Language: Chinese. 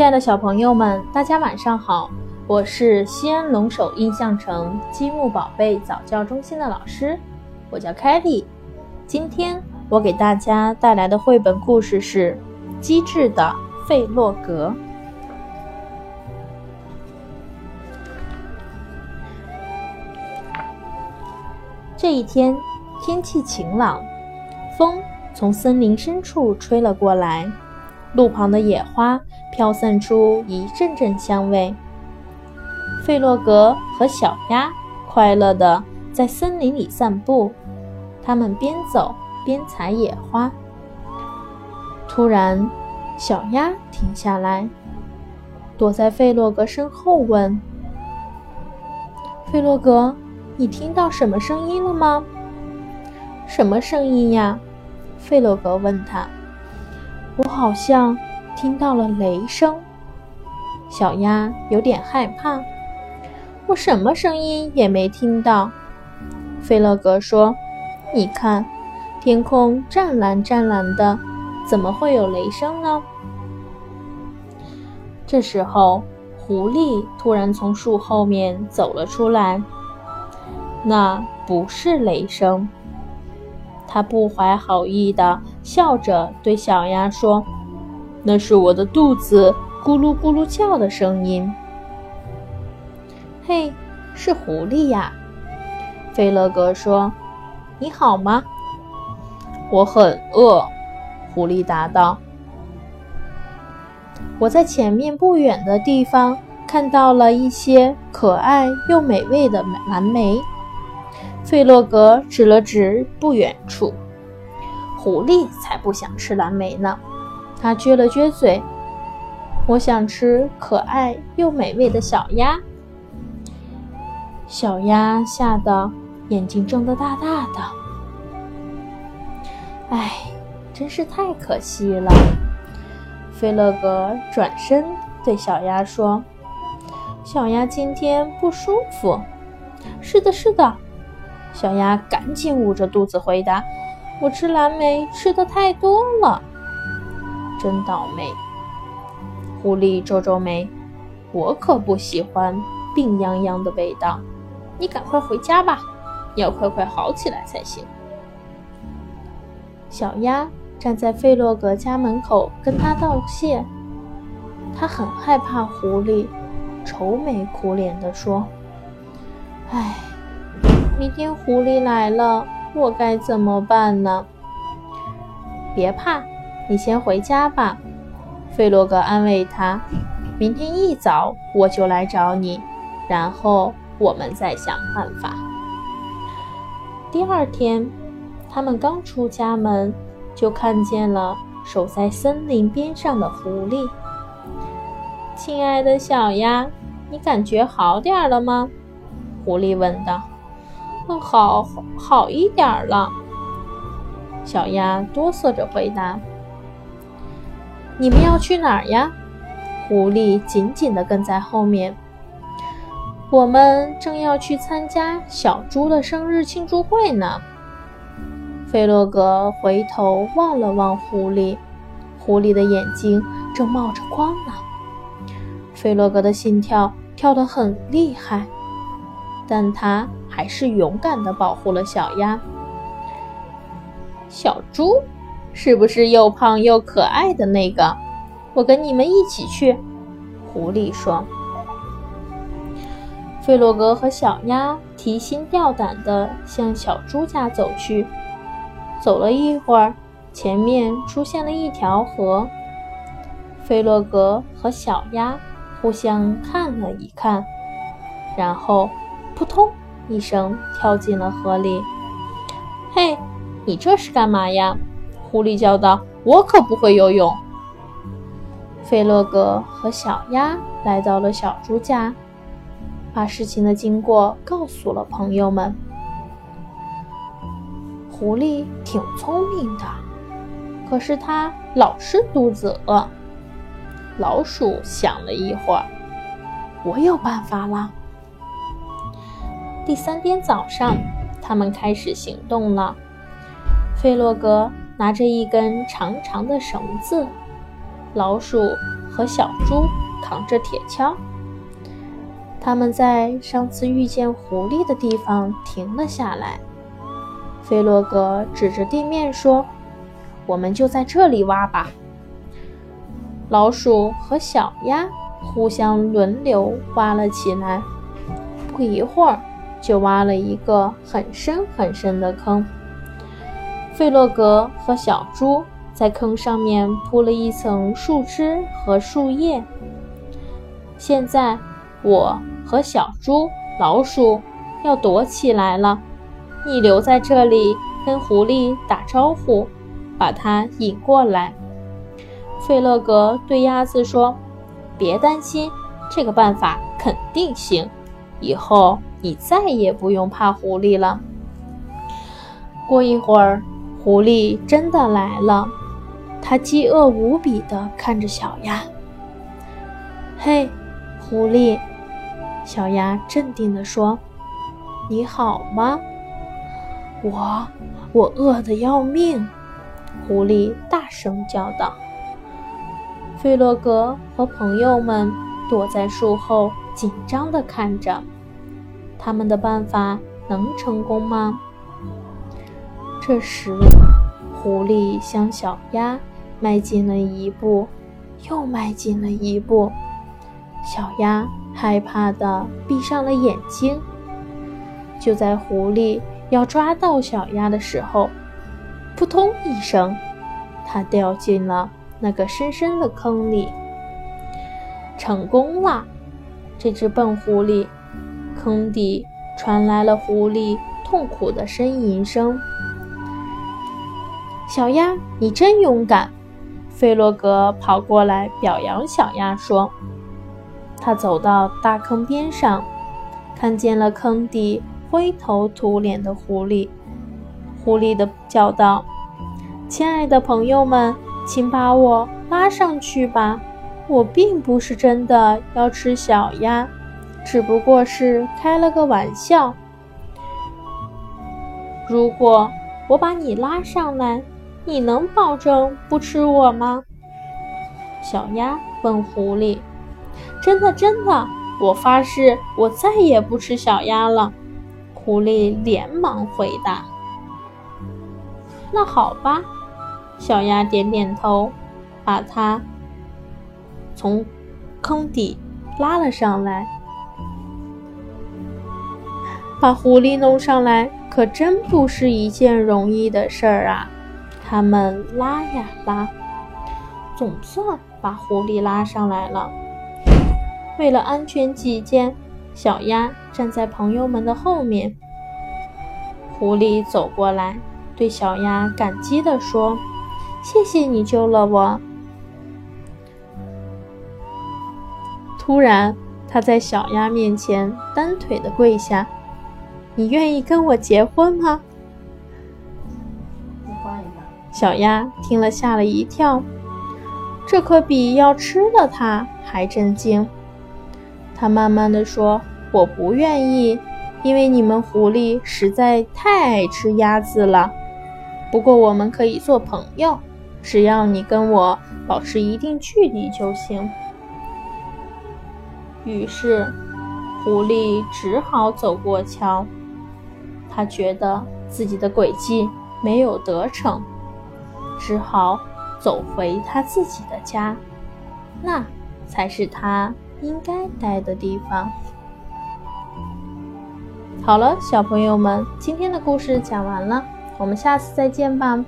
亲爱的小朋友们，大家晚上好！我是西安龙首印象城积木宝贝早教中心的老师，我叫凯莉。今天我给大家带来的绘本故事是《机智的费洛格》。这一天，天气晴朗，风从森林深处吹了过来，路旁的野花飘散出一阵阵香味。费洛格和小鸭快乐地在森林里散步，他们边走边采野花。突然，小鸭停下来，躲在费洛格身后问：“费洛格。”你听到什么声音了吗？什么声音呀？费洛格问他。我好像听到了雷声。小鸭有点害怕。我什么声音也没听到。费洛格说：“你看，天空湛蓝湛蓝的，怎么会有雷声呢？”这时候，狐狸突然从树后面走了出来。那不是雷声。他不怀好意的笑着对小鸭说：“那是我的肚子咕噜咕噜叫的声音。”嘿，是狐狸呀！菲勒格说：“你好吗？”“我很饿。”狐狸答道。“我在前面不远的地方看到了一些可爱又美味的蓝莓。”费洛格指了指不远处，狐狸才不想吃蓝莓呢。他撅了撅嘴：“我想吃可爱又美味的小鸭。”小鸭吓得眼睛睁得大大的。哎，真是太可惜了。费洛格转身对小鸭说：“小鸭今天不舒服。”“是的，是的。”小鸭赶紧捂着肚子回答：“我吃蓝莓吃的太多了，真倒霉。”狐狸皱皱眉：“我可不喜欢病殃殃的味道。你赶快回家吧，要快快好起来才行。”小鸭站在费洛格家门口跟他道谢，他很害怕狐狸，愁眉苦脸地说：“唉。”明天狐狸来了，我该怎么办呢？别怕，你先回家吧。费洛格安慰他。明天一早我就来找你，然后我们再想办法。第二天，他们刚出家门，就看见了守在森林边上的狐狸。亲爱的小鸭，你感觉好点了吗？狐狸问道。更好好一点了，小鸭哆嗦着回答：“你们要去哪儿呀？”狐狸紧紧地跟在后面。我们正要去参加小猪的生日庆祝会呢。菲洛格回头望了望狐狸，狐狸的眼睛正冒着光呢。菲洛格的心跳跳得很厉害，但他。还是勇敢地保护了小鸭。小猪是不是又胖又可爱的那个？我跟你们一起去。狐狸说。费洛格和小鸭提心吊胆地向小猪家走去。走了一会儿，前面出现了一条河。费洛格和小鸭互相看了一看，然后扑通。一声跳进了河里。嘿，你这是干嘛呀？狐狸叫道：“我可不会游泳。”费洛格和小鸭来到了小猪家，把事情的经过告诉了朋友们。狐狸挺聪明的，可是它老是肚子饿。老鼠想了一会儿，我有办法了。第三天早上，他们开始行动了。费洛格拿着一根长长的绳子，老鼠和小猪扛着铁锹。他们在上次遇见狐狸的地方停了下来。菲洛格指着地面说：“我们就在这里挖吧。”老鼠和小鸭互相轮流挖了起来。不一会儿，就挖了一个很深很深的坑。费洛格和小猪在坑上面铺了一层树枝和树叶。现在，我。和小猪、老鼠要躲起来了，你留在这里跟狐狸打招呼，把它引过来。费洛格对鸭子说：“别担心，这个办法肯定行。以后你再也不用怕狐狸了。”过一会儿，狐狸真的来了，它饥饿无比地看着小鸭。“嘿，狐狸！”小鸭镇定地说：“你好吗？我我饿得要命。”狐狸大声叫道。费洛格和朋友们躲在树后，紧张地看着。他们的办法能成功吗？这时，狐狸向小鸭迈进了一步，又迈进了一步。小鸭。害怕的闭上了眼睛。就在狐狸要抓到小鸭的时候，扑通一声，它掉进了那个深深的坑里。成功了！这只笨狐狸，坑底传来了狐狸痛苦的呻吟声。小鸭，你真勇敢！费洛格跑过来表扬小鸭说。他走到大坑边上，看见了坑底灰头土脸的狐狸。狐狸的叫道：“亲爱的朋友们，请把我拉上去吧！我并不是真的要吃小鸭，只不过是开了个玩笑。如果我把你拉上来，你能保证不吃我吗？”小鸭问狐狸。真的，真的，我发誓，我再也不吃小鸭了。狐狸连忙回答：“那好吧。”小鸭点点头，把它从坑底拉了上来。把狐狸弄上来可真不是一件容易的事儿啊！他们拉呀拉，总算把狐狸拉上来了。为了安全起见，小鸭站在朋友们的后面。狐狸走过来，对小鸭感激地说：“谢谢你救了我。”突然，他在小鸭面前单腿的跪下：“你愿意跟我结婚吗？”小鸭听了吓了一跳，这可比要吃了它还震惊。他慢慢的说：“我不愿意，因为你们狐狸实在太爱吃鸭子了。不过我们可以做朋友，只要你跟我保持一定距离就行。”于是，狐狸只好走过桥。他觉得自己的诡计没有得逞，只好走回他自己的家，那才是他。应该待的地方。好了，小朋友们，今天的故事讲完了，我们下次再见吧。